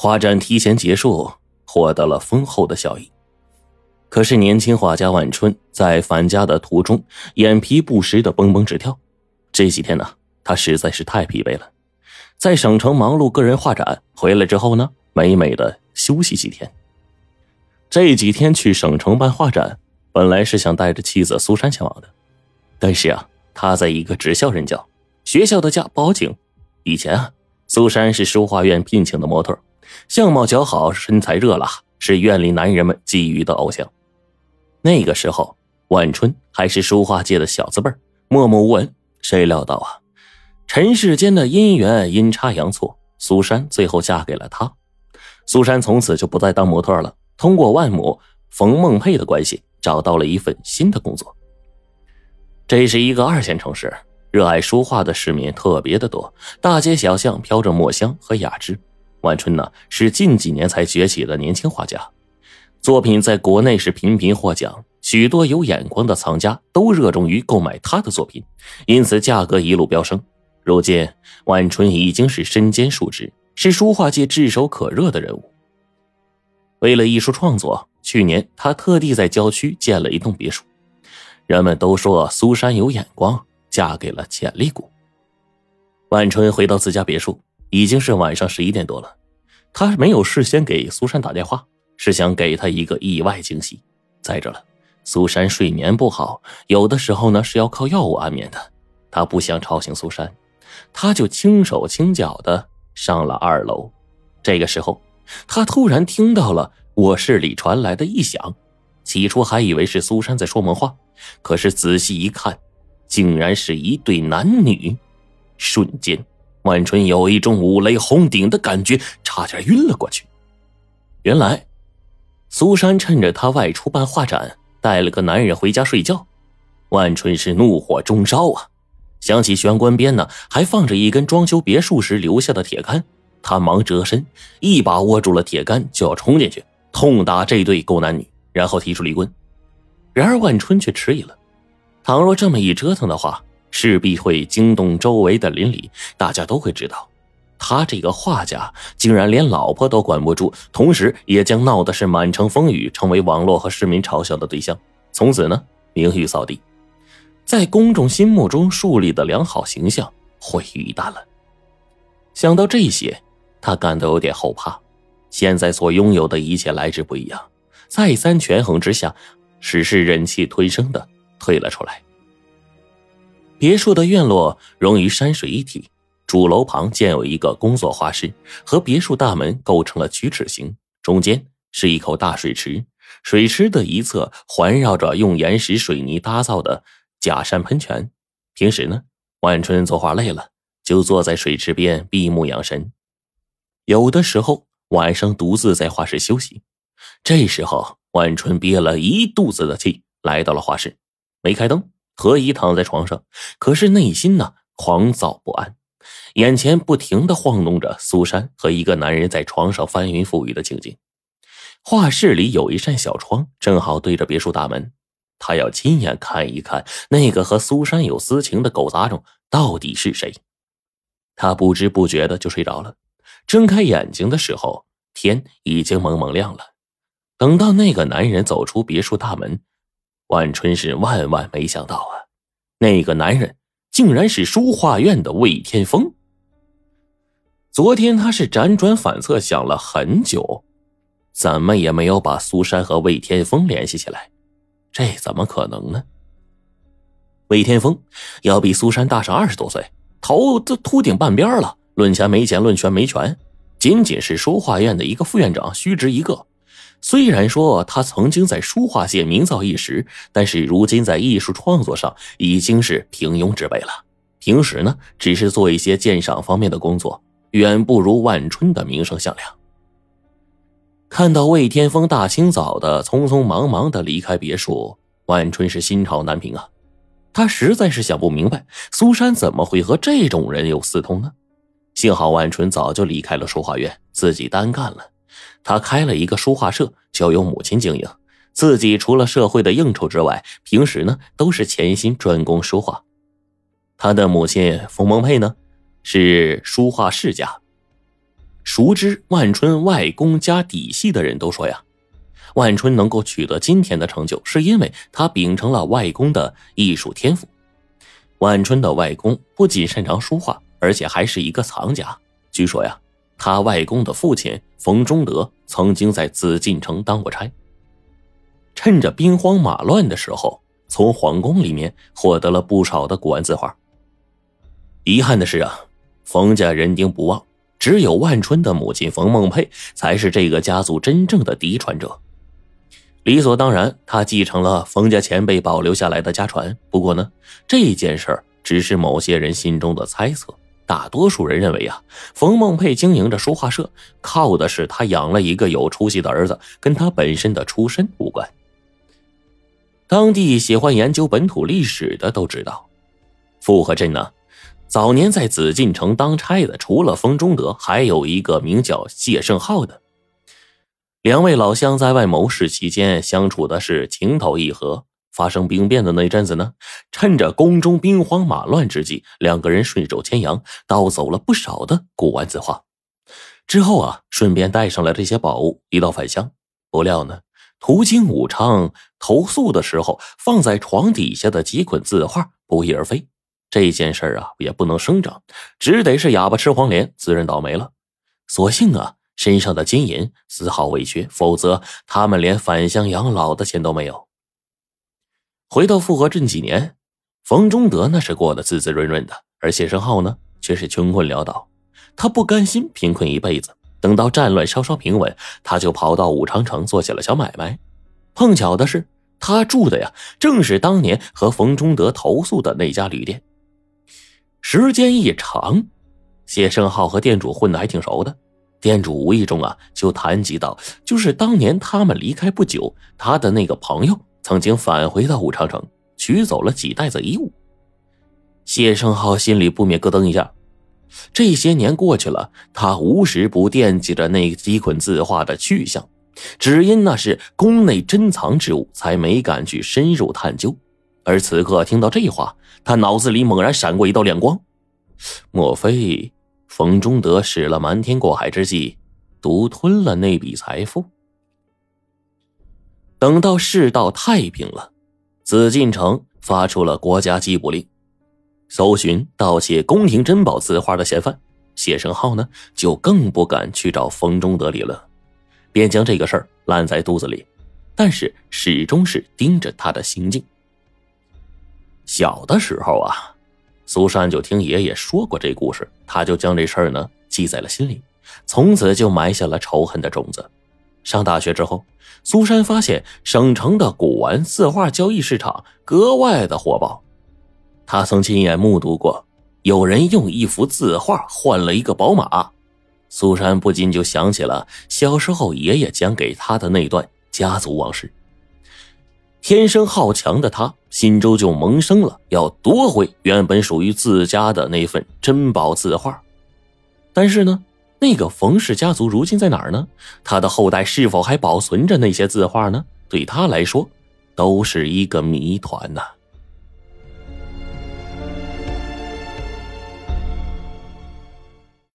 画展提前结束，获得了丰厚的效益。可是年轻画家万春在返家的途中，眼皮不时的蹦蹦直跳。这几天呢，他实在是太疲惫了，在省城忙碌个人画展，回来之后呢，美美的休息几天。这几天去省城办画展，本来是想带着妻子苏珊前往的，但是啊，他在一个职校任教，学校的假报警。以前啊，苏珊是书画院聘请的模特，相貌姣好，身材热辣，是院里男人们觊觎的偶像。那个时候，万春还是书画界的小字辈默默无闻。谁料到啊，尘世间的姻缘阴差阳错，苏珊最后嫁给了他。苏珊从此就不再当模特了。通过万母冯梦佩的关系，找到了一份新的工作。这是一个二线城市，热爱书画的市民特别的多，大街小巷飘着墨香和雅致。万春呢，是近几年才崛起的年轻画家，作品在国内是频频获奖，许多有眼光的藏家都热衷于购买他的作品，因此价格一路飙升。如今，万春已经是身兼数职，是书画界炙手可热的人物。为了艺术创作，去年他特地在郊区建了一栋别墅。人们都说苏珊有眼光，嫁给了潜力股。万春回到自家别墅，已经是晚上十一点多了。他没有事先给苏珊打电话，是想给她一个意外惊喜。再者了，苏珊睡眠不好，有的时候呢是要靠药物安眠的。他不想吵醒苏珊，他就轻手轻脚的上了二楼。这个时候。他突然听到了卧室里传来的异响，起初还以为是苏珊在说梦话，可是仔细一看，竟然是一对男女。瞬间，万春有一种五雷轰顶的感觉，差点晕了过去。原来，苏珊趁着他外出办画展，带了个男人回家睡觉。万春是怒火中烧啊！想起玄关边呢，还放着一根装修别墅时留下的铁杆。他忙折身，一把握住了铁杆，就要冲进去痛打这对狗男女，然后提出离婚。然而万春却迟疑了。倘若这么一折腾的话，势必会惊动周围的邻里，大家都会知道，他这个画家竟然连老婆都管不住，同时也将闹得是满城风雨，成为网络和市民嘲笑的对象。从此呢，名誉扫地，在公众心目中树立的良好形象毁于一旦了。想到这些。他感到有点后怕，现在所拥有的一切来之不易啊！再三权衡之下，只是忍气吞声的退了出来。别墅的院落融于山水一体，主楼旁建有一个工作画室，和别墅大门构成了曲尺形，中间是一口大水池，水池的一侧环绕着用岩石水泥打造的假山喷泉。平时呢，万春作画累了，就坐在水池边闭目养神。有的时候晚上独自在画室休息，这时候万春憋了一肚子的气，来到了画室，没开灯，何姨躺在床上，可是内心呢狂躁不安，眼前不停的晃动着苏珊和一个男人在床上翻云覆雨的情景。画室里有一扇小窗，正好对着别墅大门，他要亲眼看一看那个和苏珊有私情的狗杂种到底是谁。他不知不觉的就睡着了。睁开眼睛的时候，天已经蒙蒙亮了。等到那个男人走出别墅大门，万春是万万没想到啊，那个男人竟然是书画院的魏天风。昨天他是辗转反侧想了很久，怎么也没有把苏珊和魏天风联系起来，这怎么可能呢？魏天风要比苏珊大上二十多岁，头都秃顶半边了。论钱没钱，论权没权，仅仅是书画院的一个副院长，虚职一个。虽然说他曾经在书画界名噪一时，但是如今在艺术创作上已经是平庸之辈了。平时呢，只是做一些鉴赏方面的工作，远不如万春的名声响亮。看到魏天风大清早的匆匆忙忙的离开别墅，万春是心潮难平啊。他实在是想不明白，苏珊怎么会和这种人有私通呢？幸好万春早就离开了书画院，自己单干了。他开了一个书画社，交由母亲经营。自己除了社会的应酬之外，平时呢都是潜心专攻书画。他的母亲冯梦佩呢，是书画世家。熟知万春外公家底细的人都说呀，万春能够取得今天的成就，是因为他秉承了外公的艺术天赋。万春的外公不仅擅长书画，而且还是一个藏家。据说呀，他外公的父亲冯中德曾经在紫禁城当过差，趁着兵荒马乱的时候，从皇宫里面获得了不少的古玩字画。遗憾的是啊，冯家人丁不旺，只有万春的母亲冯梦佩才是这个家族真正的嫡传者。理所当然，他继承了冯家前辈保留下来的家传。不过呢，这件事儿只是某些人心中的猜测。大多数人认为呀，冯梦佩经营着书画社，靠的是他养了一个有出息的儿子，跟他本身的出身无关。当地喜欢研究本土历史的都知道，富河镇呢，早年在紫禁城当差的，除了冯中德，还有一个名叫谢胜浩的。两位老乡在外谋事期间相处的是情投意合。发生兵变的那一阵子呢，趁着宫中兵荒马乱之际，两个人顺手牵羊，盗走了不少的古玩字画。之后啊，顺便带上了这些宝物，一道返乡。不料呢，途经武昌投宿的时候，放在床底下的几捆字画不翼而飞。这件事啊，也不能声张，只得是哑巴吃黄连，自认倒霉了。所幸啊。身上的金银丝毫未缺，否则他们连返乡养老的钱都没有。回到富河镇几年，冯中德那是过得滋滋润润的，而谢生浩呢却是穷困潦倒。他不甘心贫困一辈子，等到战乱稍稍平稳，他就跑到武昌城做起了小买卖。碰巧的是，他住的呀正是当年和冯中德投宿的那家旅店。时间一长，谢生浩和店主混得还挺熟的。店主无意中啊，就谈及到，就是当年他们离开不久，他的那个朋友曾经返回到武昌城，取走了几袋子衣物。谢胜浩心里不免咯噔一下。这些年过去了，他无时不惦记着那几捆字画的去向，只因那是宫内珍藏之物，才没敢去深入探究。而此刻听到这话，他脑子里猛然闪过一道亮光，莫非？冯中德使了瞒天过海之计，独吞了那笔财富。等到世道太平了，紫禁城发出了国家缉捕令，搜寻盗窃宫廷珍宝字画的嫌犯谢生浩呢，就更不敢去找冯中德理论，便将这个事儿烂在肚子里，但是始终是盯着他的行径。小的时候啊。苏珊就听爷爷说过这故事，他就将这事儿呢记在了心里，从此就埋下了仇恨的种子。上大学之后，苏珊发现省城的古玩字画交易市场格外的火爆。他曾亲眼目睹过有人用一幅字画换了一个宝马，苏珊不禁就想起了小时候爷爷讲给他的那段家族往事。天生好强的他，心中就萌生了要夺回原本属于自家的那份珍宝字画。但是呢，那个冯氏家族如今在哪儿呢？他的后代是否还保存着那些字画呢？对他来说，都是一个谜团呐。